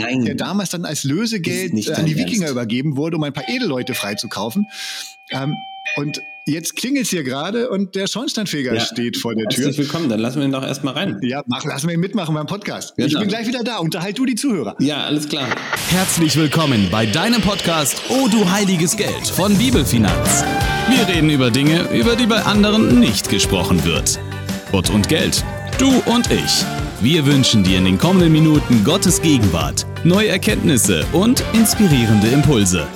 Nein. der damals dann als Lösegeld an die Wikinger Ernst. übergeben wurde, um ein paar Edelleute freizukaufen. Ähm, und jetzt klingelt es hier gerade und der Schornsteinfeger ja. steht vor der Tür. Herzlich willkommen, dann lassen wir ihn doch erstmal rein. Ja, mach, lassen wir ihn mitmachen beim Podcast. Genau. Ich bin gleich wieder da, unterhalt du die Zuhörer. Ja, alles klar. Herzlich willkommen bei deinem Podcast Oh du heiliges Geld von Bibelfinanz. Wir reden über Dinge, über die bei anderen nicht gesprochen wird. Gott und Geld, du und ich. Wir wünschen dir in den kommenden Minuten Gottes Gegenwart, neue Erkenntnisse und inspirierende Impulse.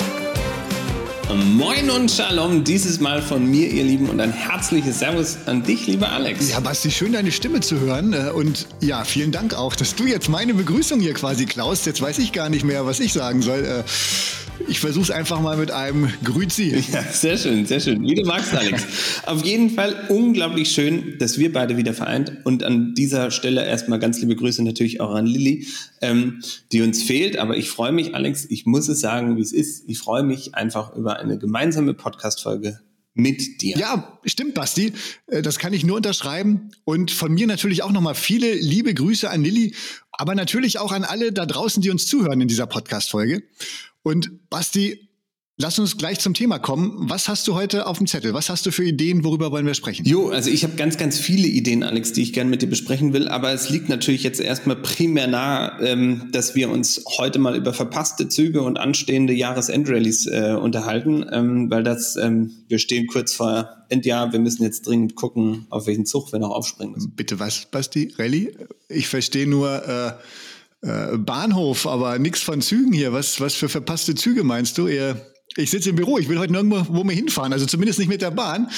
Moin und Shalom, dieses Mal von mir, ihr Lieben, und ein herzliches Servus an dich, lieber Alex. Ja, Basti, schön deine Stimme zu hören. Äh, und ja, vielen Dank auch, dass du jetzt meine Begrüßung hier quasi klaust. Jetzt weiß ich gar nicht mehr, was ich sagen soll. Äh, ich versuche es einfach mal mit einem Grüzi. Ja, sehr schön, sehr schön. Wie du magst, Alex. Auf jeden Fall unglaublich schön, dass wir beide wieder vereint. Und an dieser Stelle erstmal ganz liebe Grüße natürlich auch an Lilly, ähm, die uns fehlt. Aber ich freue mich, Alex, ich muss es sagen, wie es ist. Ich freue mich einfach über eine gemeinsame Podcast-Folge mit dir. Ja, stimmt, Basti. Äh, das kann ich nur unterschreiben. Und von mir natürlich auch nochmal viele liebe Grüße an Lilly, aber natürlich auch an alle da draußen, die uns zuhören in dieser Podcast-Folge. Und Basti, Lass uns gleich zum Thema kommen. Was hast du heute auf dem Zettel? Was hast du für Ideen? Worüber wollen wir sprechen? Jo, also ich habe ganz, ganz viele Ideen, Alex, die ich gerne mit dir besprechen will. Aber es liegt natürlich jetzt erstmal primär nahe, ähm, dass wir uns heute mal über verpasste Züge und anstehende Jahresendrallyes äh, unterhalten, ähm, weil das, ähm, wir stehen kurz vor Endjahr. Wir müssen jetzt dringend gucken, auf welchen Zug wir noch aufspringen müssen. Bitte was, Basti? Rallye? Ich verstehe nur. Äh äh, Bahnhof, aber nichts von Zügen hier. Was, was für verpasste Züge meinst du? Ich sitze im Büro, ich will heute nirgendwo wo mehr hinfahren, also zumindest nicht mit der Bahn.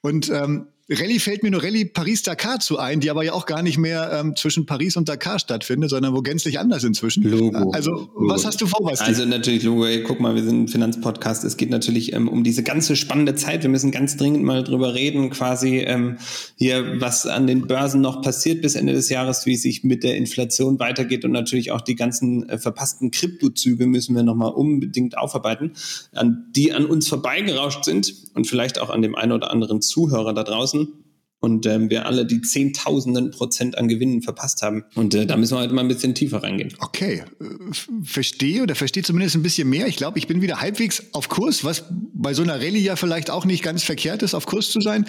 Und ähm, Rallye fällt mir nur Rallye Paris-Dakar zu ein, die aber ja auch gar nicht mehr ähm, zwischen Paris und Dakar stattfindet, sondern wo gänzlich anders inzwischen. Logo. Also, Logo. was hast du vor, was Also natürlich, Logo, ey, guck mal, wir sind ein Finanzpodcast. Es geht natürlich ähm, um diese ganze spannende Zeit. Wir müssen ganz dringend mal drüber reden, quasi ähm, hier, was an den Börsen noch passiert bis Ende des Jahres, wie es sich mit der Inflation weitergeht und natürlich auch die ganzen äh, verpassten Kryptozüge müssen wir nochmal unbedingt aufarbeiten, an die an uns vorbeigerauscht sind und vielleicht auch an dem einen oder anderen Zuhörer da draußen und ähm, wir alle die Zehntausenden Prozent an Gewinnen verpasst haben. Und äh, da müssen wir heute mal ein bisschen tiefer reingehen. Okay, äh, verstehe oder verstehe zumindest ein bisschen mehr. Ich glaube, ich bin wieder halbwegs auf Kurs, was bei so einer Rallye ja vielleicht auch nicht ganz verkehrt ist, auf Kurs zu sein.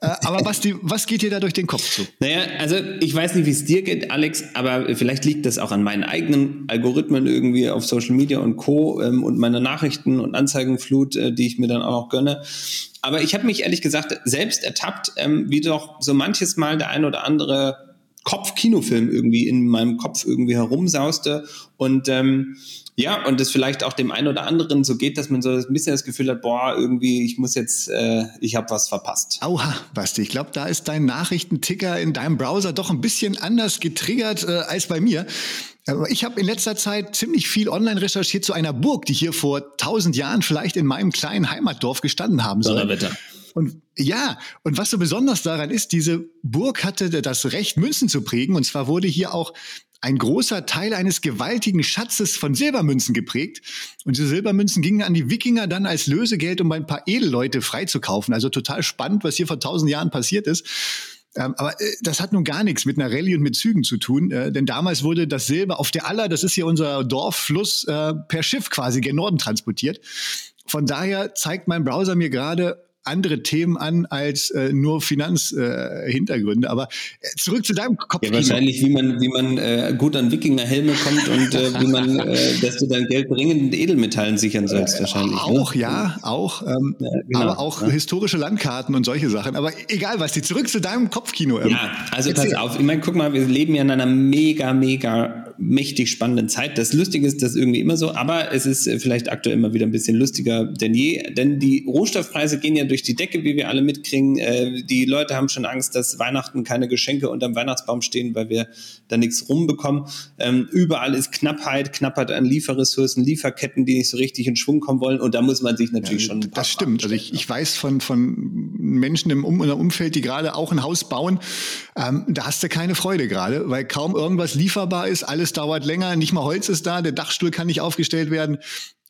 Äh, aber was, die, was geht dir da durch den Kopf zu? Naja, also ich weiß nicht, wie es dir geht, Alex, aber vielleicht liegt das auch an meinen eigenen Algorithmen irgendwie auf Social Media und Co. Ähm, und meiner Nachrichten- und Anzeigenflut, äh, die ich mir dann auch gönne. Aber ich habe mich ehrlich gesagt selbst ertappt, ähm, wie doch so manches Mal der ein oder andere Kopfkinofilm irgendwie in meinem Kopf irgendwie herumsauste und ähm, ja, und es vielleicht auch dem einen oder anderen so geht, dass man so ein bisschen das Gefühl hat, boah, irgendwie, ich muss jetzt, äh, ich habe was verpasst. Aua, Basti, ich glaube, da ist dein Nachrichtenticker in deinem Browser doch ein bisschen anders getriggert äh, als bei mir. Ich habe in letzter Zeit ziemlich viel online recherchiert zu einer Burg, die hier vor tausend Jahren vielleicht in meinem kleinen Heimatdorf gestanden haben soll. Donnerwetter. Und ja, und was so besonders daran ist, diese Burg hatte das Recht, Münzen zu prägen. Und zwar wurde hier auch ein großer Teil eines gewaltigen Schatzes von Silbermünzen geprägt. Und diese Silbermünzen gingen an die Wikinger dann als Lösegeld, um ein paar Edelleute freizukaufen. Also total spannend, was hier vor tausend Jahren passiert ist. Ähm, aber äh, das hat nun gar nichts mit einer Rallye und mit Zügen zu tun, äh, denn damals wurde das Silber auf der Aller, das ist hier unser Dorffluss, äh, per Schiff quasi gen Norden transportiert. Von daher zeigt mein Browser mir gerade andere Themen an als äh, nur Finanzhintergründe. Äh, Aber äh, zurück zu deinem Kopf. Ja, wahrscheinlich, wie man, wie man äh, gut an Wikingerhelme kommt und äh, wie man, äh, dass du dein Geld dringend in Edelmetallen sichern sollst, äh, wahrscheinlich. Ne? Auch, ne? ja, auch. Ähm, ja, genau, aber auch ja. historische Landkarten und solche Sachen. Aber egal was, die zurück zu deinem Kopfkino. Ähm, ja, also pass auf. Ich meine, guck mal, wir leben ja in einer mega, mega mächtig spannenden Zeit. Das Lustige ist das irgendwie immer so, aber es ist äh, vielleicht aktuell immer wieder ein bisschen lustiger denn je, denn die Rohstoffpreise gehen ja durch die Decke, wie wir alle mitkriegen. Äh, die Leute haben schon Angst, dass Weihnachten keine Geschenke unterm Weihnachtsbaum stehen, weil wir da nichts rumbekommen. Ähm, überall ist Knappheit, Knappheit an Lieferressourcen, Lieferketten, die nicht so richtig in Schwung kommen wollen und da muss man sich natürlich ja, schon. Das stimmt. Also ich, ich weiß von, von Menschen im um Umfeld, die gerade auch ein Haus bauen, ähm, da hast du keine Freude gerade, weil kaum irgendwas lieferbar ist, alles es dauert länger, nicht mal Holz ist da, der Dachstuhl kann nicht aufgestellt werden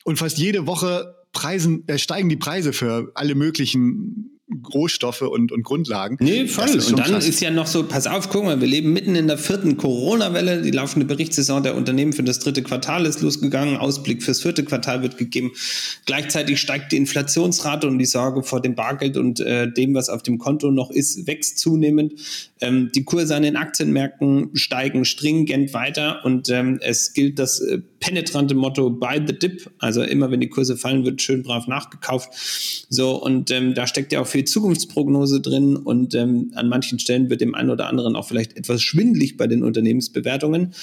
und fast jede Woche Preisen, äh, steigen die Preise für alle möglichen Rohstoffe und, und Grundlagen. Nee, voll. Und dann krass. ist ja noch so, pass auf, guck mal, wir leben mitten in der vierten Corona-Welle. Die laufende Berichtssaison der Unternehmen für das dritte Quartal ist losgegangen. Ausblick fürs vierte Quartal wird gegeben. Gleichzeitig steigt die Inflationsrate und die Sorge vor dem Bargeld und äh, dem, was auf dem Konto noch ist, wächst zunehmend. Ähm, die Kurse an den Aktienmärkten steigen stringent weiter und ähm, es gilt das äh, penetrante Motto Buy the Dip. Also immer wenn die Kurse fallen, wird schön brav nachgekauft. So, und ähm, da steckt ja auch viel Zukunftsprognose drin und ähm, an manchen Stellen wird dem einen oder anderen auch vielleicht etwas schwindlig bei den Unternehmensbewertungen.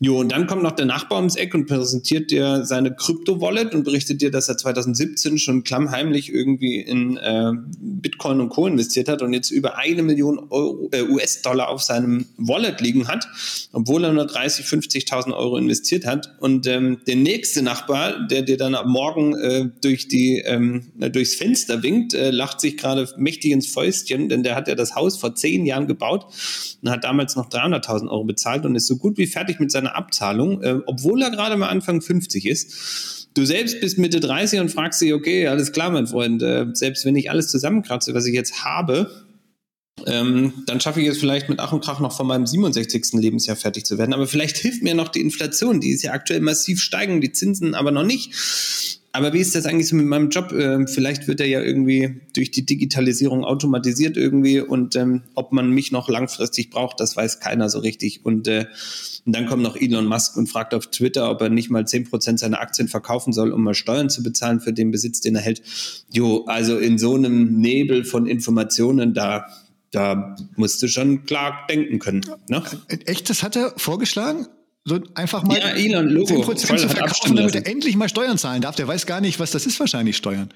Jo, und dann kommt noch der Nachbar ums Eck und präsentiert dir seine Krypto-Wallet und berichtet dir, dass er 2017 schon klammheimlich irgendwie in äh, Bitcoin und Co. investiert hat und jetzt über eine Million äh, US-Dollar auf seinem Wallet liegen hat, obwohl er nur 30, 50.000 Euro investiert hat. Und ähm, der nächste Nachbar, der dir dann ab morgen äh, durch die, ähm, durchs Fenster winkt, äh, lacht sich gerade mächtig ins Fäustchen, denn der hat ja das Haus vor zehn Jahren gebaut und hat damals noch 300.000 Euro bezahlt und ist so gut wie fertig mit seiner eine Abzahlung, äh, obwohl er gerade mal Anfang 50 ist. Du selbst bist Mitte 30 und fragst dich, okay, alles klar, mein Freund, äh, selbst wenn ich alles zusammenkratze, was ich jetzt habe, ähm, dann schaffe ich es vielleicht mit Ach und Krach noch von meinem 67. Lebensjahr fertig zu werden. Aber vielleicht hilft mir noch die Inflation, die ist ja aktuell massiv steigen, die Zinsen aber noch nicht. Aber wie ist das eigentlich so mit meinem Job? Ähm, vielleicht wird er ja irgendwie durch die Digitalisierung automatisiert irgendwie und ähm, ob man mich noch langfristig braucht, das weiß keiner so richtig. Und, äh, und dann kommt noch Elon Musk und fragt auf Twitter, ob er nicht mal 10% seiner Aktien verkaufen soll, um mal Steuern zu bezahlen für den Besitz, den er hält. Jo, also in so einem Nebel von Informationen, da da musst du schon klar denken können. Ne? Echt, das hat er vorgeschlagen? So einfach mal ja, Elon, Logo, 10% zu verkaufen, damit er endlich mal Steuern zahlen darf. Der weiß gar nicht, was das ist, wahrscheinlich Steuern.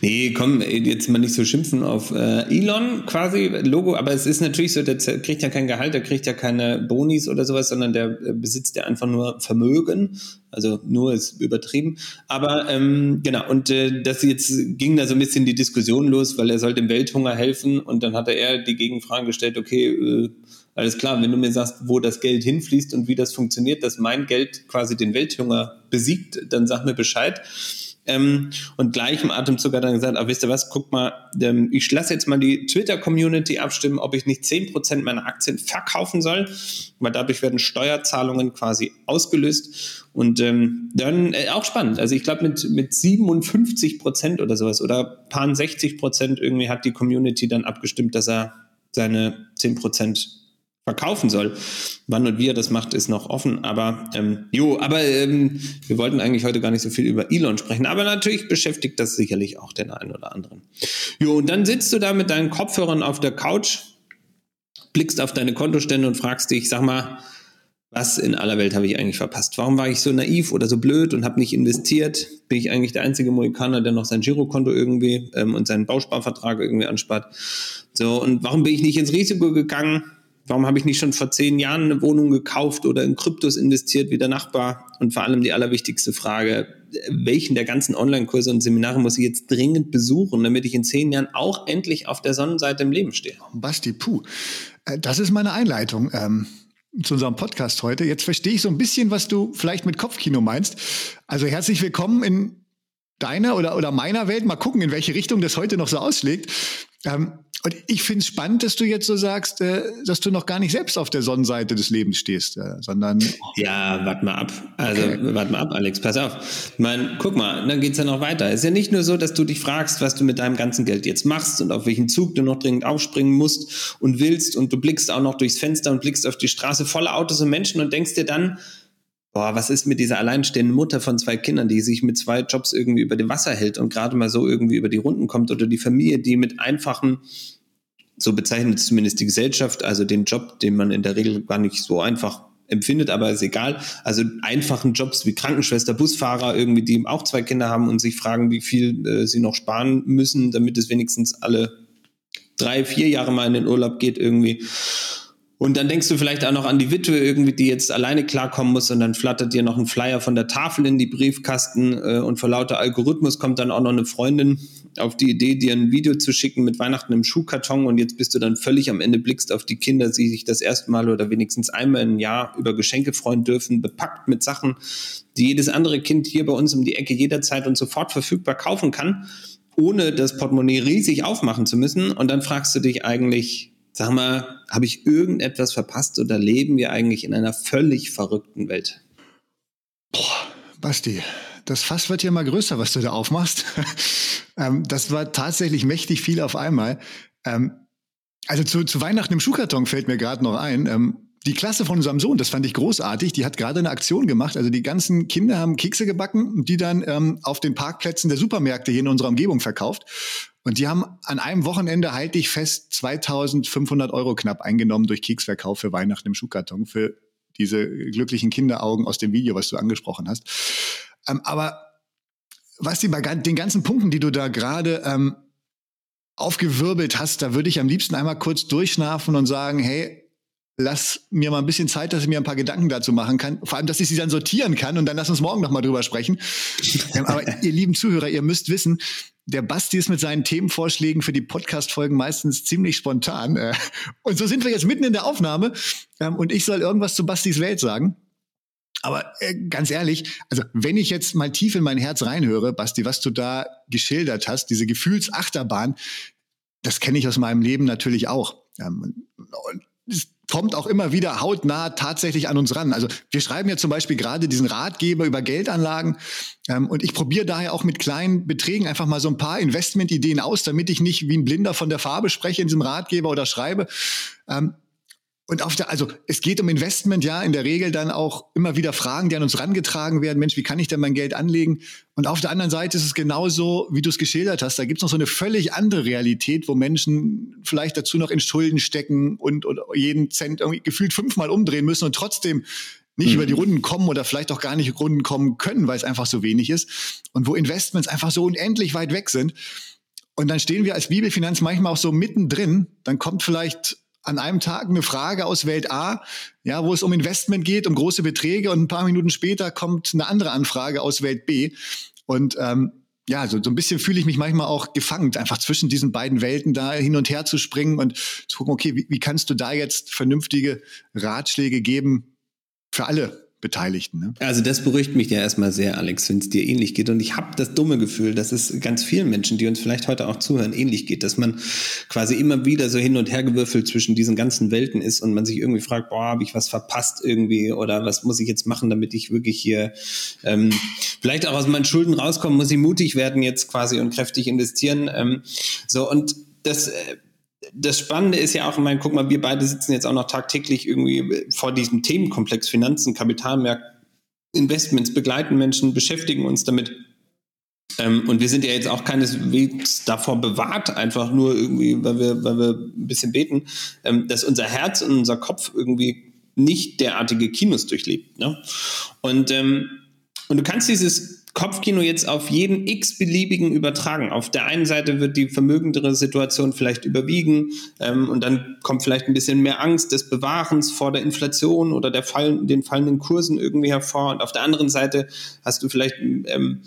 Nee, komm, jetzt mal nicht so schimpfen auf äh, Elon quasi, Logo, aber es ist natürlich so, der kriegt ja kein Gehalt, der kriegt ja keine Bonis oder sowas, sondern der äh, besitzt ja einfach nur Vermögen, also nur ist übertrieben. Aber ähm, genau, und äh, das jetzt ging da so ein bisschen die Diskussion los, weil er soll dem Welthunger helfen und dann hat er die Gegenfrage gestellt, okay, äh, alles klar, wenn du mir sagst, wo das Geld hinfließt und wie das funktioniert, dass mein Geld quasi den Welthunger besiegt, dann sag mir Bescheid. Ähm, und gleich im Atemzug hat er gesagt, ah, wisst ihr was, guck mal, ähm, ich lasse jetzt mal die Twitter-Community abstimmen, ob ich nicht 10% meiner Aktien verkaufen soll, weil dadurch werden Steuerzahlungen quasi ausgelöst. Und ähm, dann äh, auch spannend. Also ich glaube mit, mit 57% oder sowas oder paar 60% irgendwie hat die Community dann abgestimmt, dass er seine 10 verkaufen soll. Wann und wie er das macht, ist noch offen. Aber ähm, jo, aber ähm, wir wollten eigentlich heute gar nicht so viel über Elon sprechen. Aber natürlich beschäftigt das sicherlich auch den einen oder anderen. Jo, und dann sitzt du da mit deinen Kopfhörern auf der Couch, blickst auf deine Kontostände und fragst dich, sag mal, was in aller Welt habe ich eigentlich verpasst? Warum war ich so naiv oder so blöd und habe nicht investiert? Bin ich eigentlich der einzige Mohikaner, der noch sein Girokonto irgendwie ähm, und seinen Bausparvertrag irgendwie anspart? So, und warum bin ich nicht ins Risiko gegangen? Warum habe ich nicht schon vor zehn Jahren eine Wohnung gekauft oder in Kryptos investiert wie der Nachbar? Und vor allem die allerwichtigste Frage, welchen der ganzen Online-Kurse und Seminare muss ich jetzt dringend besuchen, damit ich in zehn Jahren auch endlich auf der Sonnenseite im Leben stehe? Basti, puh, äh, das ist meine Einleitung. Ähm zu unserem Podcast heute. Jetzt verstehe ich so ein bisschen, was du vielleicht mit Kopfkino meinst. Also herzlich willkommen in deiner oder, oder meiner Welt. Mal gucken, in welche Richtung das heute noch so ausschlägt. Ähm, und ich finde es spannend, dass du jetzt so sagst, äh, dass du noch gar nicht selbst auf der Sonnenseite des Lebens stehst, äh, sondern. Ja, warte mal ab. Also, okay. warte mal ab, Alex, pass auf. Ich meine, guck mal, dann geht's ja noch weiter. Es ist ja nicht nur so, dass du dich fragst, was du mit deinem ganzen Geld jetzt machst und auf welchen Zug du noch dringend aufspringen musst und willst und du blickst auch noch durchs Fenster und blickst auf die Straße voller Autos und Menschen und denkst dir dann, boah, was ist mit dieser alleinstehenden Mutter von zwei Kindern, die sich mit zwei Jobs irgendwie über dem Wasser hält und gerade mal so irgendwie über die Runden kommt oder die Familie, die mit einfachen so bezeichnet zumindest die Gesellschaft, also den Job, den man in der Regel gar nicht so einfach empfindet, aber ist egal. Also einfachen Jobs wie Krankenschwester, Busfahrer, irgendwie, die auch zwei Kinder haben und sich fragen, wie viel äh, sie noch sparen müssen, damit es wenigstens alle drei, vier Jahre mal in den Urlaub geht irgendwie. Und dann denkst du vielleicht auch noch an die Witwe irgendwie, die jetzt alleine klarkommen muss und dann flattert dir noch ein Flyer von der Tafel in die Briefkasten äh, und vor lauter Algorithmus kommt dann auch noch eine Freundin auf die Idee, dir ein Video zu schicken mit Weihnachten im Schuhkarton und jetzt bist du dann völlig am Ende, blickst auf die Kinder, die sich das erste Mal oder wenigstens einmal im Jahr über Geschenke freuen dürfen, bepackt mit Sachen, die jedes andere Kind hier bei uns um die Ecke jederzeit und sofort verfügbar kaufen kann ohne das Portemonnaie riesig aufmachen zu müssen. Und dann fragst du dich eigentlich, sag mal, habe ich irgendetwas verpasst oder leben wir eigentlich in einer völlig verrückten Welt? Boah, Basti, das Fass wird ja mal größer, was du da aufmachst. ähm, das war tatsächlich mächtig viel auf einmal. Ähm, also zu, zu Weihnachten im Schuhkarton fällt mir gerade noch ein. Ähm, die Klasse von unserem Sohn, das fand ich großartig, die hat gerade eine Aktion gemacht. Also die ganzen Kinder haben Kekse gebacken und die dann ähm, auf den Parkplätzen der Supermärkte hier in unserer Umgebung verkauft. Und die haben an einem Wochenende, halte ich fest, 2500 Euro knapp eingenommen durch Keksverkauf für Weihnachten im Schuhkarton, für diese glücklichen Kinderaugen aus dem Video, was du angesprochen hast. Ähm, aber was die bei den ganzen Punkten, die du da gerade ähm, aufgewirbelt hast, da würde ich am liebsten einmal kurz durchschnafen und sagen, hey, lass mir mal ein bisschen Zeit, dass ich mir ein paar Gedanken dazu machen kann. Vor allem, dass ich sie dann sortieren kann und dann lass uns morgen nochmal drüber sprechen. Ähm, aber ihr lieben Zuhörer, ihr müsst wissen, der Basti ist mit seinen Themenvorschlägen für die Podcast-Folgen meistens ziemlich spontan. Äh, und so sind wir jetzt mitten in der Aufnahme ähm, und ich soll irgendwas zu Bastis Welt sagen. Aber äh, ganz ehrlich, also wenn ich jetzt mal tief in mein Herz reinhöre, Basti, was du da geschildert hast, diese Gefühlsachterbahn, das kenne ich aus meinem Leben natürlich auch. Ähm, und kommt auch immer wieder hautnah tatsächlich an uns ran. Also wir schreiben ja zum Beispiel gerade diesen Ratgeber über Geldanlagen ähm, und ich probiere daher auch mit kleinen Beträgen einfach mal so ein paar Investmentideen aus, damit ich nicht wie ein Blinder von der Farbe spreche in diesem Ratgeber oder schreibe. Ähm, und auf der, also es geht um Investment, ja, in der Regel dann auch immer wieder Fragen, die an uns rangetragen werden. Mensch, wie kann ich denn mein Geld anlegen? Und auf der anderen Seite ist es genauso, wie du es geschildert hast. Da gibt es noch so eine völlig andere Realität, wo Menschen vielleicht dazu noch in Schulden stecken und, und jeden Cent irgendwie gefühlt fünfmal umdrehen müssen und trotzdem nicht mhm. über die Runden kommen oder vielleicht auch gar nicht Runden kommen können, weil es einfach so wenig ist. Und wo Investments einfach so unendlich weit weg sind. Und dann stehen wir als Bibelfinanz manchmal auch so mittendrin. Dann kommt vielleicht an einem Tag eine Frage aus Welt A, ja, wo es um Investment geht, um große Beträge und ein paar Minuten später kommt eine andere Anfrage aus Welt B. Und ähm, ja, so, so ein bisschen fühle ich mich manchmal auch gefangen, einfach zwischen diesen beiden Welten da hin und her zu springen und zu gucken, okay, wie, wie kannst du da jetzt vernünftige Ratschläge geben für alle Beteiligten. Ne? Also das beruhigt mich ja erstmal sehr, Alex, wenn es dir ähnlich geht. Und ich habe das dumme Gefühl, dass es ganz vielen Menschen, die uns vielleicht heute auch zuhören, ähnlich geht, dass man quasi immer wieder so hin und her gewürfelt zwischen diesen ganzen Welten ist und man sich irgendwie fragt, boah, habe ich was verpasst irgendwie oder was muss ich jetzt machen, damit ich wirklich hier ähm, vielleicht auch aus meinen Schulden rauskomme, muss ich mutig werden jetzt quasi und kräftig investieren. Ähm, so und das äh, das Spannende ist ja auch, ich meine, guck mal, wir beide sitzen jetzt auch noch tagtäglich irgendwie vor diesem Themenkomplex Finanzen, Kapitalmärkte, Investments, begleiten Menschen, beschäftigen uns damit. Ähm, und wir sind ja jetzt auch keineswegs davor bewahrt, einfach nur irgendwie, weil wir, weil wir ein bisschen beten, ähm, dass unser Herz und unser Kopf irgendwie nicht derartige Kinos durchlebt. Ne? Und, ähm, und du kannst dieses Kopfkino jetzt auf jeden x-beliebigen übertragen. Auf der einen Seite wird die vermögendere Situation vielleicht überwiegen ähm, und dann kommt vielleicht ein bisschen mehr Angst des Bewahrens vor der Inflation oder der Fall, den fallenden Kursen irgendwie hervor. Und auf der anderen Seite hast du vielleicht ähm,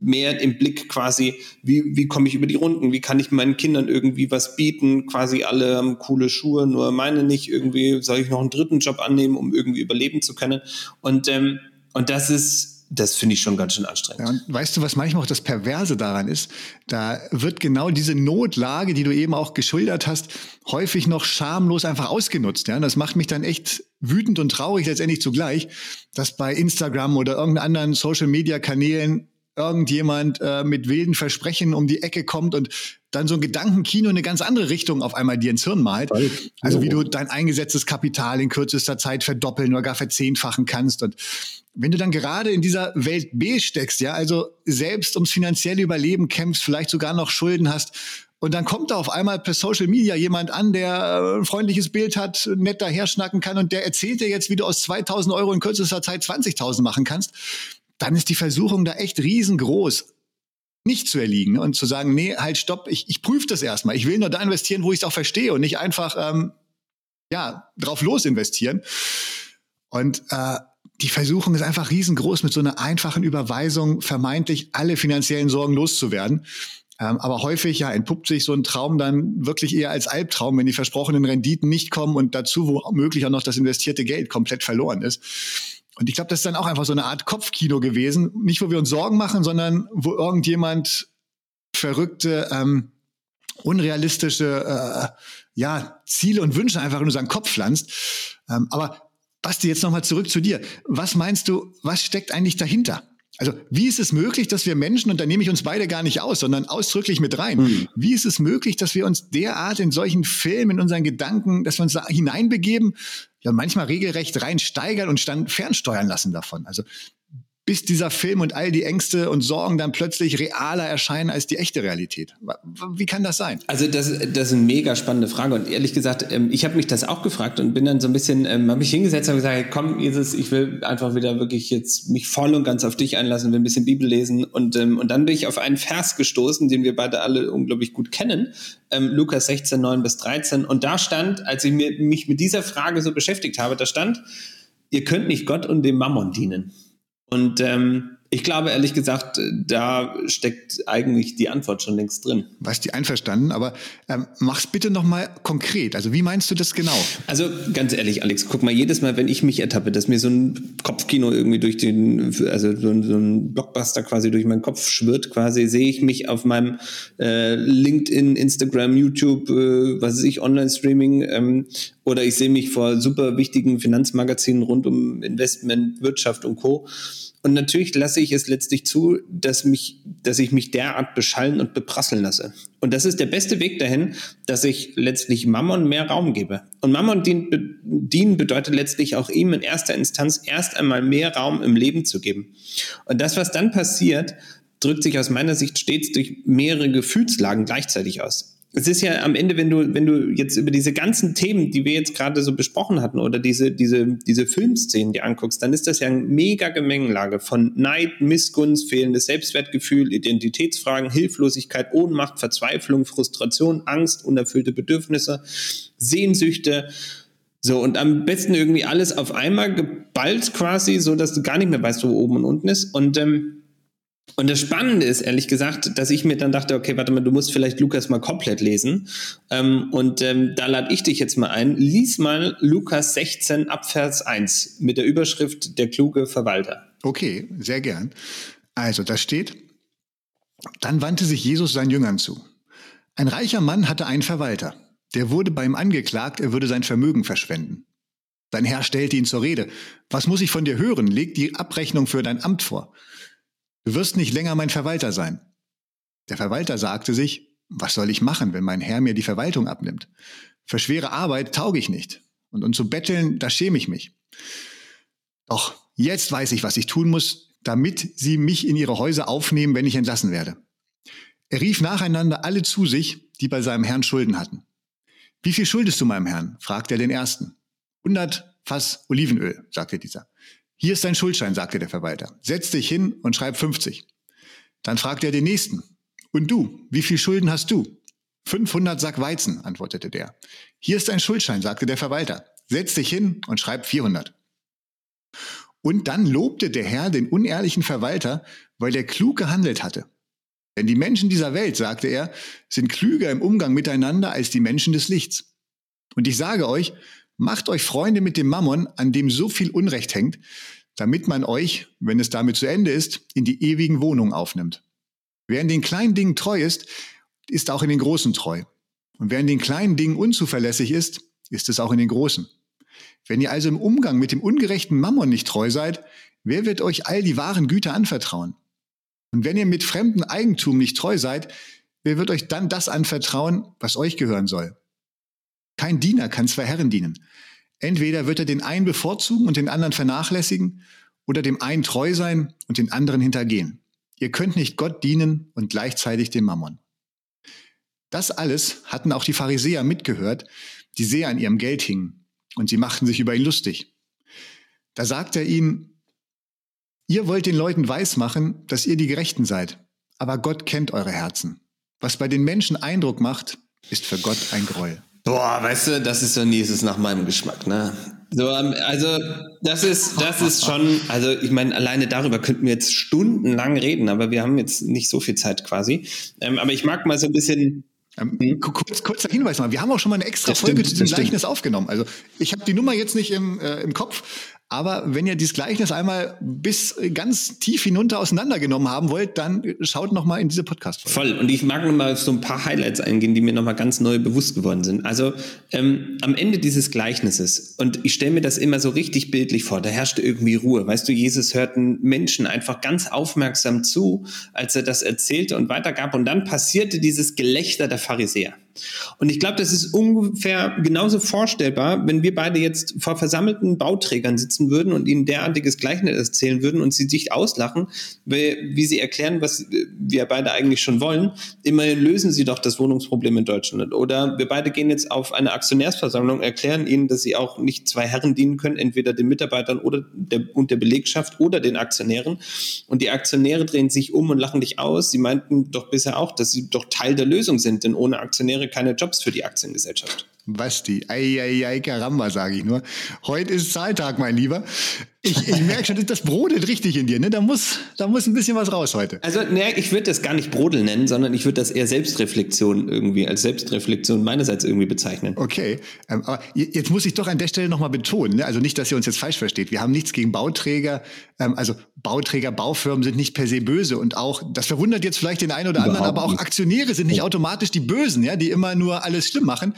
mehr im Blick quasi, wie, wie komme ich über die Runden, wie kann ich meinen Kindern irgendwie was bieten, quasi alle haben coole Schuhe, nur meine nicht, irgendwie soll ich noch einen dritten Job annehmen, um irgendwie überleben zu können. Und, ähm, und das ist das finde ich schon ganz schön anstrengend. Ja, und weißt du, was manchmal auch das Perverse daran ist? Da wird genau diese Notlage, die du eben auch geschildert hast, häufig noch schamlos einfach ausgenutzt. Ja, das macht mich dann echt wütend und traurig letztendlich zugleich, dass bei Instagram oder irgendeinen anderen Social Media Kanälen irgendjemand äh, mit wilden Versprechen um die Ecke kommt und dann so ein Gedankenkino in eine ganz andere Richtung auf einmal dir ins Hirn malt. Also wie du dein eingesetztes Kapital in kürzester Zeit verdoppeln oder gar verzehnfachen kannst. Und wenn du dann gerade in dieser Welt B steckst, ja, also selbst ums finanzielle Überleben kämpfst, vielleicht sogar noch Schulden hast, und dann kommt da auf einmal per Social Media jemand an, der äh, ein freundliches Bild hat, nett daherschnacken kann und der erzählt dir jetzt, wie du aus 2000 Euro in kürzester Zeit 20.000 machen kannst, dann ist die Versuchung da echt riesengroß, nicht zu erliegen und zu sagen, nee, halt, stopp, ich, ich prüfe das erstmal. Ich will nur da investieren, wo ich es auch verstehe und nicht einfach, ähm, ja, drauf los investieren. Und äh, die Versuchung ist einfach riesengroß, mit so einer einfachen Überweisung vermeintlich alle finanziellen Sorgen loszuwerden. Ähm, aber häufig ja entpuppt sich so ein Traum dann wirklich eher als Albtraum, wenn die versprochenen Renditen nicht kommen und dazu womöglich auch noch das investierte Geld komplett verloren ist. Und ich glaube, das ist dann auch einfach so eine Art Kopfkino gewesen. Nicht, wo wir uns Sorgen machen, sondern wo irgendjemand verrückte, ähm, unrealistische äh, ja, Ziele und Wünsche einfach in unseren Kopf pflanzt. Ähm, aber Basti, jetzt nochmal zurück zu dir. Was meinst du, was steckt eigentlich dahinter? Also wie ist es möglich, dass wir Menschen, und da nehme ich uns beide gar nicht aus, sondern ausdrücklich mit rein, mhm. wie ist es möglich, dass wir uns derart in solchen Filmen, in unseren Gedanken, dass wir uns da hineinbegeben, ja manchmal regelrecht reinsteigern und dann fernsteuern lassen davon? Also bis dieser Film und all die Ängste und Sorgen dann plötzlich realer erscheinen als die echte Realität. Wie kann das sein? Also das, das ist eine mega spannende Frage und ehrlich gesagt, ähm, ich habe mich das auch gefragt und bin dann so ein bisschen, ähm, habe mich hingesetzt und gesagt, komm Jesus, ich will einfach wieder wirklich jetzt mich voll und ganz auf dich einlassen, will ein bisschen Bibel lesen und, ähm, und dann bin ich auf einen Vers gestoßen, den wir beide alle unglaublich gut kennen, Lukas 16, 9 bis 13 und da stand, als ich mich mit dieser Frage so beschäftigt habe, da stand, ihr könnt nicht Gott und dem Mammon dienen. Und ähm, ich glaube ehrlich gesagt, da steckt eigentlich die Antwort schon längst drin. Was die einverstanden, aber ähm, mach's bitte nochmal konkret. Also wie meinst du das genau? Also ganz ehrlich, Alex, guck mal, jedes Mal, wenn ich mich ertappe, dass mir so ein Kopfkino irgendwie durch den, also so ein, so ein Blockbuster quasi durch meinen Kopf schwirrt, quasi, sehe ich mich auf meinem äh, LinkedIn, Instagram, YouTube, äh, was weiß ich, Online-Streaming ähm, oder ich sehe mich vor super wichtigen Finanzmagazinen rund um Investment, Wirtschaft und Co. Und natürlich lasse ich es letztlich zu, dass mich, dass ich mich derart beschallen und beprasseln lasse. Und das ist der beste Weg dahin, dass ich letztlich Mammon mehr Raum gebe. Und Mammon dienen bedeutet letztlich auch ihm in erster Instanz erst einmal mehr Raum im Leben zu geben. Und das, was dann passiert, drückt sich aus meiner Sicht stets durch mehrere Gefühlslagen gleichzeitig aus es ist ja am Ende, wenn du, wenn du jetzt über diese ganzen Themen, die wir jetzt gerade so besprochen hatten, oder diese, diese, diese Filmszenen, die anguckst, dann ist das ja eine mega Gemengelage von Neid, Missgunst, fehlendes Selbstwertgefühl, Identitätsfragen, Hilflosigkeit, Ohnmacht, Verzweiflung, Frustration, Angst, unerfüllte Bedürfnisse, Sehnsüchte. So, und am besten irgendwie alles auf einmal geballt quasi, so dass du gar nicht mehr weißt, wo oben und unten ist. Und ähm, und das Spannende ist, ehrlich gesagt, dass ich mir dann dachte, okay, warte mal, du musst vielleicht Lukas mal komplett lesen. Ähm, und ähm, da lade ich dich jetzt mal ein. Lies mal Lukas 16 Abvers 1 mit der Überschrift Der kluge Verwalter. Okay, sehr gern. Also, da steht, dann wandte sich Jesus seinen Jüngern zu. Ein reicher Mann hatte einen Verwalter. Der wurde bei ihm angeklagt, er würde sein Vermögen verschwenden. Sein Herr stellte ihn zur Rede. Was muss ich von dir hören? Leg die Abrechnung für dein Amt vor. Du wirst nicht länger mein Verwalter sein. Der Verwalter sagte sich, was soll ich machen, wenn mein Herr mir die Verwaltung abnimmt? Für schwere Arbeit tauge ich nicht. Und, und zu betteln, da schäme ich mich. Doch jetzt weiß ich, was ich tun muss, damit sie mich in ihre Häuser aufnehmen, wenn ich entlassen werde. Er rief nacheinander alle zu sich, die bei seinem Herrn Schulden hatten. Wie viel schuldest du meinem Herrn? fragte er den ersten. 100 Fass Olivenöl, sagte dieser. Hier ist dein Schuldschein, sagte der Verwalter. Setz dich hin und schreib 50. Dann fragte er den nächsten. Und du, wie viel Schulden hast du? 500 Sack Weizen, antwortete der. Hier ist dein Schuldschein, sagte der Verwalter. Setz dich hin und schreib 400. Und dann lobte der Herr den unehrlichen Verwalter, weil der klug gehandelt hatte. Denn die Menschen dieser Welt, sagte er, sind klüger im Umgang miteinander als die Menschen des Lichts. Und ich sage euch, Macht euch Freunde mit dem Mammon, an dem so viel Unrecht hängt, damit man euch, wenn es damit zu Ende ist, in die ewigen Wohnungen aufnimmt. Wer in den kleinen Dingen treu ist, ist auch in den großen treu. Und wer in den kleinen Dingen unzuverlässig ist, ist es auch in den großen. Wenn ihr also im Umgang mit dem ungerechten Mammon nicht treu seid, wer wird euch all die wahren Güter anvertrauen? Und wenn ihr mit fremdem Eigentum nicht treu seid, wer wird euch dann das anvertrauen, was euch gehören soll? Kein Diener kann zwei Herren dienen. Entweder wird er den einen bevorzugen und den anderen vernachlässigen oder dem einen treu sein und den anderen hintergehen. Ihr könnt nicht Gott dienen und gleichzeitig dem Mammon. Das alles hatten auch die Pharisäer mitgehört, die sehr an ihrem Geld hingen, und sie machten sich über ihn lustig. Da sagte er ihnen, ihr wollt den Leuten weismachen, dass ihr die Gerechten seid, aber Gott kennt eure Herzen. Was bei den Menschen Eindruck macht, ist für Gott ein Groll. Boah, weißt du, das ist so nächstes nach meinem Geschmack, ne? So, ähm, also das ist, das ist schon, also ich meine, alleine darüber könnten wir jetzt stundenlang reden, aber wir haben jetzt nicht so viel Zeit quasi. Ähm, aber ich mag mal so ein bisschen. Ähm, hm? kurz, kurzer Hinweis mal, wir haben auch schon mal eine extra das Folge stimmt, zu diesem Gleichnis aufgenommen. Also ich habe die Nummer jetzt nicht im, äh, im Kopf, Aber wenn ihr dieses Gleichnis einmal bis ganz tief hinunter auseinandergenommen haben wollt, dann schaut noch mal in diese Podcast-Folge. Voll. Und ich mag noch mal so ein paar Highlights eingehen, die mir noch mal ganz neu bewusst geworden sind. Also ähm, am Ende dieses Gleichnisses, und ich stelle mir das immer so richtig bildlich vor, da herrschte irgendwie Ruhe. Weißt du, Jesus hörten Menschen einfach ganz aufmerksam zu, als er das erzählte und weitergab. Und dann passierte dieses Gelächter der Pharisäer. Und ich glaube, das ist ungefähr genauso vorstellbar, wenn wir beide jetzt vor versammelten Bauträgern sitzen würden und ihnen derartiges Gleichnis erzählen würden und sie sich auslachen, wie, sie erklären, was wir beide eigentlich schon wollen. Immerhin lösen sie doch das Wohnungsproblem in Deutschland. Oder wir beide gehen jetzt auf eine Aktionärsversammlung, erklären ihnen, dass sie auch nicht zwei Herren dienen können, entweder den Mitarbeitern oder der, und der Belegschaft oder den Aktionären. Und die Aktionäre drehen sich um und lachen dich aus. Sie meinten doch bisher auch, dass sie doch Teil der Lösung sind, denn ohne Aktionäre wäre keine Jobs für die Aktiengesellschaft. Basti, ei, ei, ei, Karamba, sage ich nur. Heute ist Zahltag, mein Lieber. Ich, ich merke schon, das brodelt richtig in dir. Ne? Da, muss, da muss ein bisschen was raus heute. Also, ne, ich würde das gar nicht Brodel nennen, sondern ich würde das eher Selbstreflexion irgendwie, als Selbstreflexion meinerseits irgendwie bezeichnen. Okay, ähm, aber jetzt muss ich doch an der Stelle nochmal betonen, ne? also nicht, dass ihr uns jetzt falsch versteht. Wir haben nichts gegen Bauträger. Ähm, also Bauträger, Baufirmen sind nicht per se böse. Und auch, das verwundert jetzt vielleicht den einen oder Überhaupt anderen, aber auch Aktionäre sind nicht automatisch die Bösen, ja, die immer nur alles schlimm machen.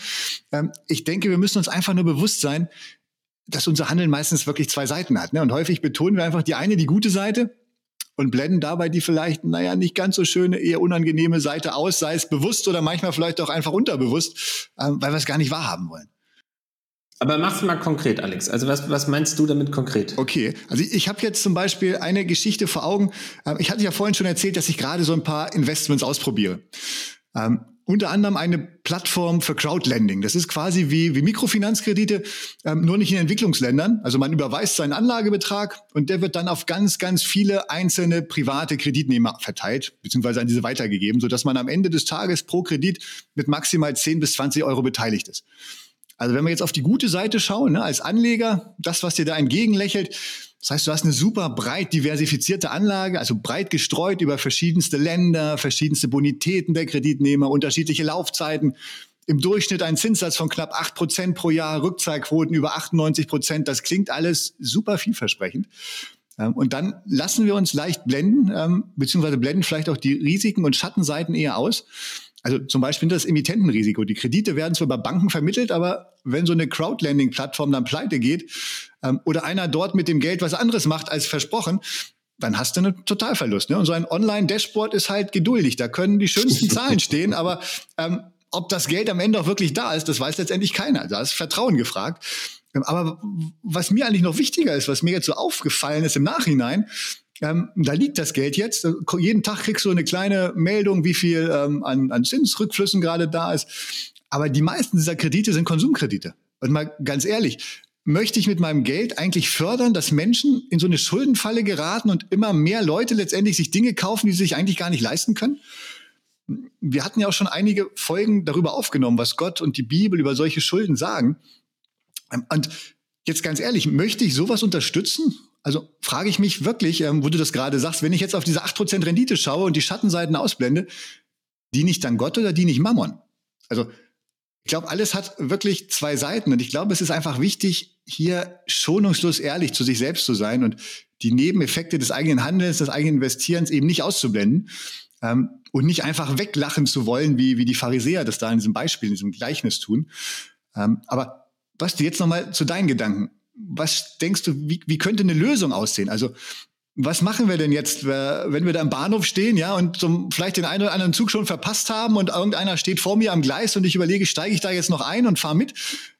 Ähm, ich denke, wir müssen uns einfach nur bewusst sein, dass unser Handeln meistens wirklich zwei Seiten hat. Ne? Und häufig betonen wir einfach die eine, die gute Seite und blenden dabei die vielleicht, naja, nicht ganz so schöne, eher unangenehme Seite aus, sei es bewusst oder manchmal vielleicht auch einfach unterbewusst, ähm, weil wir es gar nicht wahrhaben wollen. Aber mach's mal konkret, Alex. Also was, was meinst du damit konkret? Okay, also ich, ich habe jetzt zum Beispiel eine Geschichte vor Augen. Ähm, ich hatte ja vorhin schon erzählt, dass ich gerade so ein paar Investments ausprobiere. Ähm, unter anderem eine Plattform für Crowdlending. Das ist quasi wie, wie Mikrofinanzkredite, ähm, nur nicht in Entwicklungsländern. Also man überweist seinen Anlagebetrag und der wird dann auf ganz, ganz viele einzelne private Kreditnehmer verteilt, beziehungsweise an diese weitergegeben, sodass man am Ende des Tages pro Kredit mit maximal 10 bis 20 Euro beteiligt ist. Also wenn wir jetzt auf die gute Seite schauen, ne, als Anleger, das, was dir da entgegenlächelt, das heißt, du hast eine super breit diversifizierte Anlage, also breit gestreut über verschiedenste Länder, verschiedenste Bonitäten der Kreditnehmer, unterschiedliche Laufzeiten. Im Durchschnitt ein Zinssatz von knapp acht Prozent pro Jahr, Rückzahlquoten über 98 Prozent. Das klingt alles super vielversprechend. Ähm, und dann lassen wir uns leicht blenden, ähm, beziehungsweise blenden vielleicht auch die Risiken und Schattenseiten eher aus. Also zum Beispiel das Emittentenrisiko. Die Kredite werden zwar bei Banken vermittelt, aber wenn so eine Crowdlending-Plattform dann pleite geht ähm, oder einer dort mit dem Geld was anderes macht als versprochen, dann hast du einen Totalverlust. Ne? Und so ein Online-Dashboard ist halt geduldig. Da können die schönsten Zahlen stehen, aber ähm, ob das Geld am Ende auch wirklich da ist, das weiß letztendlich keiner. Da ist Vertrauen gefragt. Ähm, aber was mir eigentlich noch wichtiger ist, was mir jetzt so aufgefallen ist im Nachhinein, ähm, da liegt das Geld jetzt. Jeden Tag kriegst du eine kleine Meldung, wie viel ähm, an, an Zinsrückflüssen gerade da ist. Aber die meisten dieser Kredite sind Konsumkredite. Und mal ganz ehrlich, möchte ich mit meinem Geld eigentlich fördern, dass Menschen in so eine Schuldenfalle geraten und immer mehr Leute letztendlich sich Dinge kaufen, die sie sich eigentlich gar nicht leisten können? Wir hatten ja auch schon einige Folgen darüber aufgenommen, was Gott und die Bibel über solche Schulden sagen. Ähm, und jetzt ganz ehrlich, möchte ich sowas unterstützen? Also frage ich mich wirklich, ähm, wo du das gerade sagst, wenn ich jetzt auf diese 8% Rendite schaue und die Schattenseiten ausblende, die nicht dann Gott oder die nicht Mammon? Also ich glaube, alles hat wirklich zwei Seiten und ich glaube, es ist einfach wichtig, hier schonungslos ehrlich zu sich selbst zu sein und die Nebeneffekte des eigenen Handelns, des eigenen Investierens eben nicht auszublenden ähm, und nicht einfach weglachen zu wollen, wie, wie die Pharisäer das da in diesem Beispiel, in diesem Gleichnis tun. Ähm, aber Basti, jetzt nochmal zu deinen Gedanken was denkst du, wie, wie könnte eine Lösung aussehen? Also was machen wir denn jetzt, wenn wir da im Bahnhof stehen, ja, und zum, vielleicht den einen oder anderen Zug schon verpasst haben und irgendeiner steht vor mir am Gleis und ich überlege, steige ich da jetzt noch ein und fahre mit,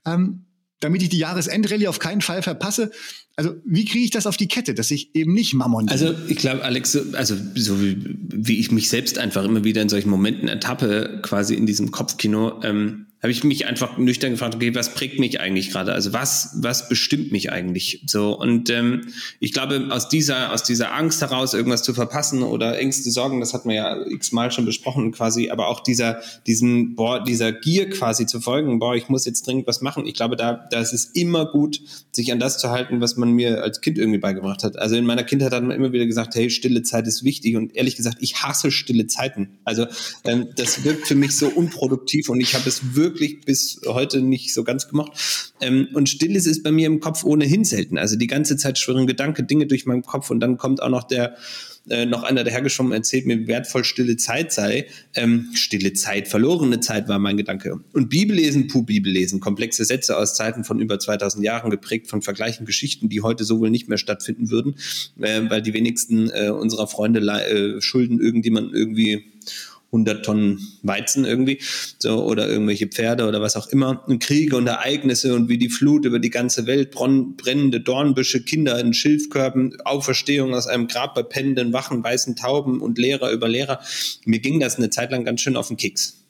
ähm, damit ich die Jahresendrallye auf keinen Fall verpasse? Also wie kriege ich das auf die Kette, dass ich eben nicht Mammon bin? Also ich glaube, Alex, also so wie, wie ich mich selbst einfach immer wieder in solchen Momenten ertappe, quasi in diesem Kopfkino, ähm, habe ich mich einfach nüchtern gefragt, okay, was prägt mich eigentlich gerade? Also was, was bestimmt mich eigentlich? So und ähm, ich glaube, aus dieser, aus dieser Angst heraus, irgendwas zu verpassen oder Ängste, Sorgen, das hat man ja x-mal schon besprochen, quasi, aber auch dieser, diesen, boah, dieser Gier quasi zu folgen, boah, ich muss jetzt dringend was machen. Ich glaube, da, da ist es immer gut, sich an das zu halten, was man mir als Kind irgendwie beigebracht hat. Also in meiner Kindheit hat man immer wieder gesagt, hey, stille Zeit ist wichtig und ehrlich gesagt, ich hasse stille Zeiten. Also ähm, das wirkt für mich so unproduktiv und ich habe es wirklich wirklich bis heute nicht so ganz gemocht. Ähm, und Stilles ist bei mir im Kopf ohnehin selten. Also die ganze Zeit schwirren Gedanke, Dinge durch meinen Kopf und dann kommt auch noch der äh, noch einer dahergeschwommen erzählt mir, wertvoll stille Zeit sei. Ähm, stille Zeit, verlorene Zeit war mein Gedanke. Und Bibellesen, puh, Bibellesen. Komplexe Sätze aus Zeiten von über 2000 Jahren, geprägt von Vergleichen, Geschichten, die heute so wohl nicht mehr stattfinden würden, äh, weil die wenigsten äh, unserer Freunde äh, schulden irgendjemanden irgendwie 100 Tonnen Weizen irgendwie, so, oder irgendwelche Pferde oder was auch immer, und Kriege und Ereignisse und wie die Flut über die ganze Welt, brennende Dornbüsche, Kinder in Schilfkörben, Auferstehung aus einem Grab bei pennenden Wachen, weißen Tauben und Lehrer über Lehrer. Mir ging das eine Zeit lang ganz schön auf den Keks.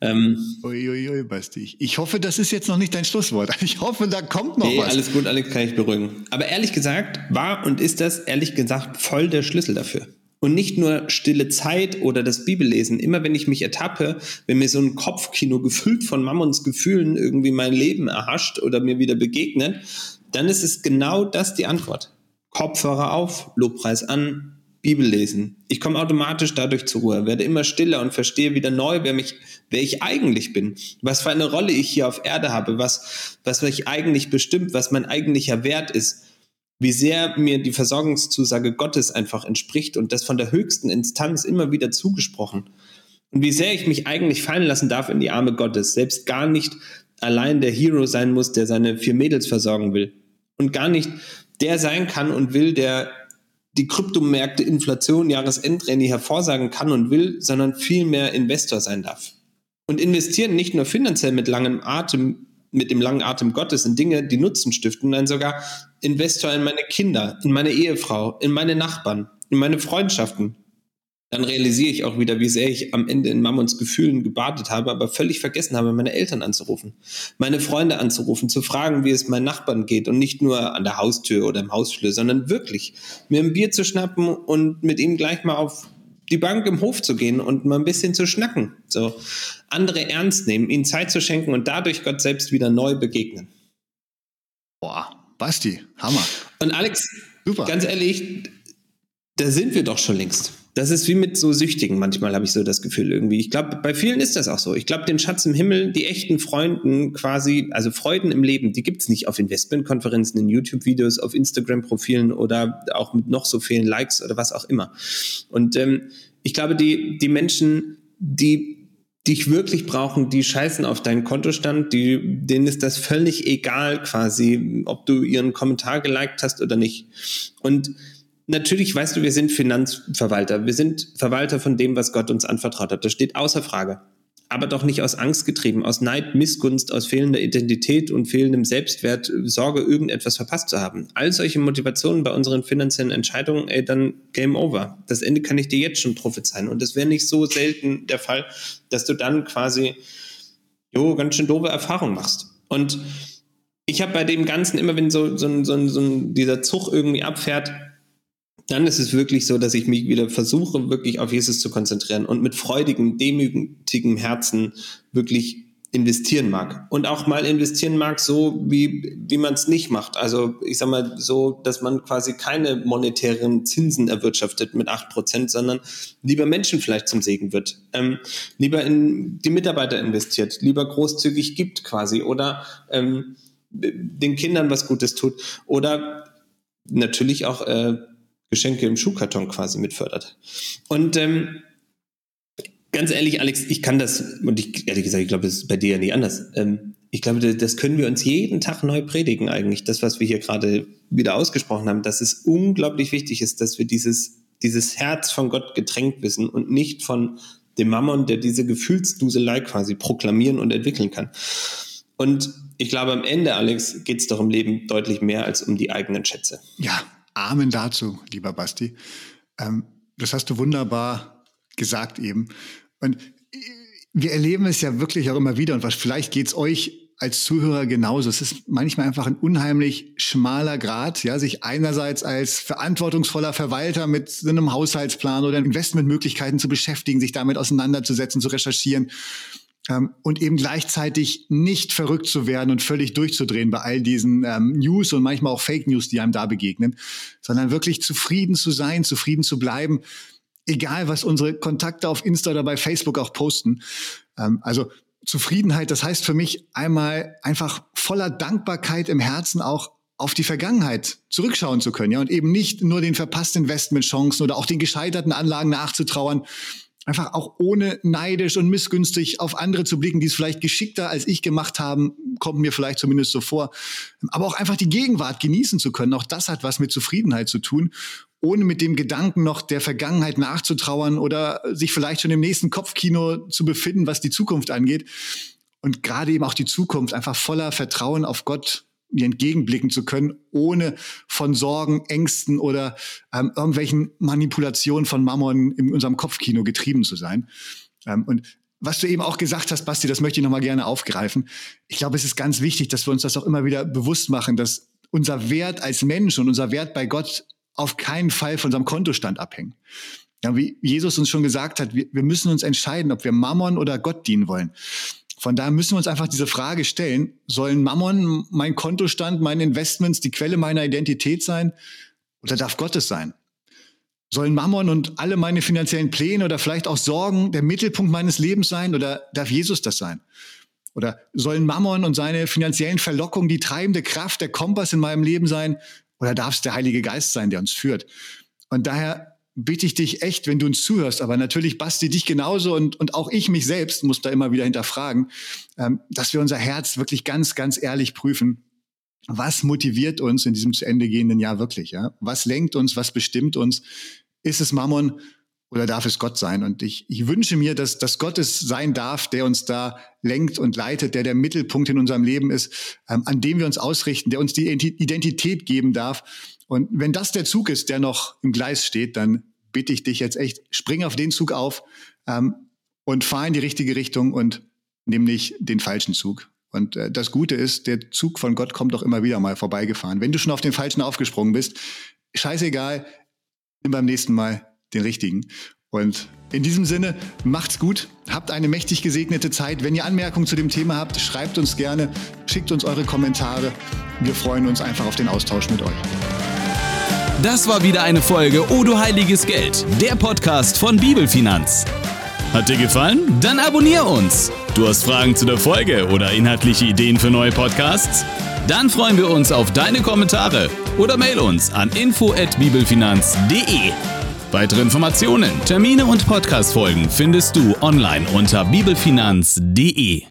Ähm, Uiuiui, ui, Basti. Ich hoffe, das ist jetzt noch nicht dein Schlusswort. Ich hoffe, da kommt noch nee, was. alles gut, Alex, kann ich beruhigen. Aber ehrlich gesagt, war und ist das, ehrlich gesagt, voll der Schlüssel dafür. Und nicht nur stille Zeit oder das Bibellesen. Immer wenn ich mich ertappe, wenn mir so ein Kopfkino gefüllt von Mammons Gefühlen irgendwie mein Leben erhascht oder mir wieder begegnet, dann ist es genau das die Antwort. Kopfhörer auf, Lobpreis an, Bibel lesen. Ich komme automatisch dadurch zur Ruhe, werde immer stiller und verstehe wieder neu, wer mich, wer ich eigentlich bin, was für eine Rolle ich hier auf Erde habe, was, was mich eigentlich bestimmt, was mein eigentlicher Wert ist wie sehr mir die Versorgungszusage Gottes einfach entspricht und das von der höchsten Instanz immer wieder zugesprochen. Und wie sehr ich mich eigentlich fallen lassen darf in die Arme Gottes, selbst gar nicht allein der Hero sein muss, der seine vier Mädels versorgen will. Und gar nicht der sein kann und will, der die Kryptomärkte, Inflation, Jahresendränge hervorsagen kann und will, sondern vielmehr Investor sein darf. Und investieren nicht nur finanziell mit langem Atem, mit dem langen Atem Gottes in Dinge, die Nutzen stiften, nein, sogar Investor in meine Kinder, in meine Ehefrau, in meine Nachbarn, in meine Freundschaften. Dann realisiere ich auch wieder, wie sehr ich am Ende in Mammons Gefühlen gebadet habe, aber völlig vergessen habe, meine Eltern anzurufen, meine Freunde anzurufen, zu fragen, wie es meinen Nachbarn geht und nicht nur an der Haustür oder im Hausflur, sondern wirklich mir ein Bier zu schnappen und mit ihm gleich mal auf die Bank im Hof zu gehen und mal ein bisschen zu schnacken. So andere ernst nehmen, ihnen Zeit zu schenken und dadurch Gott selbst wieder neu begegnen. Boah, Basti, Hammer. Und Alex, Super. ganz ehrlich, da sind wir doch schon längst. Das ist wie mit so Süchtigen. Manchmal habe ich so das Gefühl irgendwie. Ich glaube, bei vielen ist das auch so. Ich glaube, den Schatz im Himmel, die echten Freunden quasi, also Freuden im Leben, die gibt es nicht auf Investmentkonferenzen, in YouTube-Videos, auf Instagram-Profilen oder auch mit noch so vielen Likes oder was auch immer. Und ähm, ich glaube, die, die Menschen, die dich wirklich brauchen, die scheißen auf deinen Kontostand, die, denen ist das völlig egal quasi, ob du ihren Kommentar geliked hast oder nicht. Und natürlich weißt du, wir sind Finanzverwalter. Wir sind Verwalter von dem, was Gott uns anvertraut hat. Das steht außer Frage. Aber doch nicht aus Angst getrieben, aus Neid, Missgunst, aus fehlender Identität und fehlendem Selbstwert, Sorge, irgendetwas verpasst zu haben. All solche Motivationen bei unseren finanziellen Entscheidungen, ey, dann Game Over. Das Ende kann ich dir jetzt schon prophezeien. Und das wäre nicht so selten der Fall, dass du dann quasi, jo, ganz schön doofe Erfahrungen machst. Und ich habe bei dem Ganzen immer, wenn so, so, so, so dieser Zug irgendwie abfährt, dann ist es wirklich so, dass ich mich wieder versuche, wirklich auf Jesus zu konzentrieren und mit freudigem, demütigem Herzen wirklich investieren mag. Und auch mal investieren mag, so wie, wie man es nicht macht. Also ich sag mal so, dass man quasi keine monetären Zinsen erwirtschaftet mit acht Prozent, sondern lieber Menschen vielleicht zum Segen wird. Ähm, lieber in die Mitarbeiter investiert, lieber großzügig gibt quasi oder ähm, den Kindern was Gutes tut. Oder natürlich auch äh, Geschenke im Schuhkarton quasi mitfördert. Und ähm, ganz ehrlich, Alex, ich kann das, und ich, ehrlich gesagt, ich glaube, das ist bei dir ja nicht anders. Ähm, ich glaube, das können wir uns jeden Tag neu predigen eigentlich. Das, was wir hier gerade wieder ausgesprochen haben, dass es unglaublich wichtig ist, dass wir dieses, dieses Herz von Gott getränkt wissen und nicht von dem Mammon, der diese Gefühlsduselei quasi proklamieren und entwickeln kann. Und ich glaube, am Ende, Alex, geht es doch im Leben deutlich mehr als um die eigenen Schätze. Ja, Amen dazu, lieber Basti. Ähm, das hast du wunderbar gesagt eben. Und wir erleben es ja wirklich auch immer wieder und was vielleicht geht es euch als Zuhörer genauso. Es ist manchmal einfach ein unheimlich schmaler Grad, ja, sich einerseits als verantwortungsvoller Verwalter mit einem Haushaltsplan oder Investmentmöglichkeiten zu beschäftigen, sich damit auseinanderzusetzen, zu recherchieren ähm, und eben gleichzeitig nicht verrückt zu werden und völlig durchzudrehen bei all diesen ähm, News und manchmal auch Fake News, die einem da begegnen, sondern wirklich zufrieden zu sein, zufrieden zu bleiben, egal was unsere Kontakte auf Insta oder bei Facebook auch posten. Ähm, also Zufriedenheit, das heißt für mich einmal einfach voller Dankbarkeit im Herzen auch auf die Vergangenheit zurückschauen zu können, ja, und eben nicht nur den verpassten Investmentchancen oder auch den gescheiterten Anlagen nachzutrauern, einfach auch ohne neidisch und missgünstig auf andere zu blicken, die es vielleicht geschickter als ich gemacht haben, kommt mir vielleicht zumindest so vor, aber auch einfach die Gegenwart genießen zu können. Auch das hat was mit Zufriedenheit zu tun, ohne mit dem Gedanken noch der Vergangenheit nachzutrauern oder sich vielleicht schon im nächsten Kopfkino zu befinden, was die Zukunft angeht. Und gerade eben auch die Zukunft einfach voller Vertrauen auf Gott ihr entgegenblicken zu können, ohne von Sorgen, Ängsten oder ähm, irgendwelchen Manipulationen von Mammon in unserem Kopfkino getrieben zu sein. Ähm, und was du eben auch gesagt hast, Basti, das möchte ich nochmal gerne aufgreifen. Ich glaube, es ist ganz wichtig, dass wir uns das auch immer wieder bewusst machen, dass unser Wert als Mensch und unser Wert bei Gott auf keinen Fall von unserem Kontostand abhängen. Ja, wie Jesus uns schon gesagt hat, wir, wir müssen uns entscheiden, ob wir Mammon oder Gott dienen wollen. Von daher müssen wir uns einfach diese Frage stellen, sollen Mammon, mein Kontostand, meine Investments die Quelle meiner Identität sein oder darf Gott es sein? Sollen Mammon und alle meine finanziellen Pläne oder vielleicht auch Sorgen der Mittelpunkt meines Lebens sein oder darf Jesus das sein? Oder sollen Mammon und seine finanziellen Verlockungen die treibende Kraft, der Kompass in meinem Leben sein oder darf es der Heilige Geist sein, der uns führt? Und daher bitte ich dich echt, wenn du uns zuhörst, aber natürlich Basti dich genauso und, und auch ich mich selbst muss da immer wieder hinterfragen, ähm, dass wir unser Herz wirklich ganz, ganz ehrlich prüfen. Was motiviert uns in diesem zu Ende gehenden Jahr wirklich? Ja? Was lenkt uns? Was bestimmt uns? Ist es Mammon oder darf es Gott sein? Und ich, ich wünsche mir, dass, dass Gott es sein darf, der uns da lenkt und leitet, der der Mittelpunkt in unserem Leben ist, ähm, an dem wir uns ausrichten, der uns die Identität geben darf. Und wenn das der Zug ist, der noch im Gleis steht, dann bitte ich dich jetzt echt, spring auf den Zug auf ähm, und fahr in die richtige Richtung und nimm nicht den falschen Zug. Und äh, das Gute ist, der Zug von Gott kommt doch immer wieder mal vorbeigefahren. Wenn du schon auf den falschen aufgesprungen bist, scheißegal, nimm beim nächsten Mal den richtigen. Und in diesem Sinne, macht's gut, habt eine mächtig gesegnete Zeit. Wenn ihr Anmerkungen zu dem Thema habt, schreibt uns gerne, schickt uns eure Kommentare. Wir freuen uns einfach auf den Austausch mit euch. Das war wieder eine Folge O du heiliges Geld, der Podcast von Bibelfinanz. Hat dir gefallen? Dann abonnier uns. Du hast Fragen zu der Folge oder inhaltliche Ideen für neue Podcasts? Dann freuen wir uns auf deine Kommentare oder mail uns an info@bibelfinanz.de. Weitere Informationen, Termine und Podcastfolgen findest du online unter bibelfinanz.de.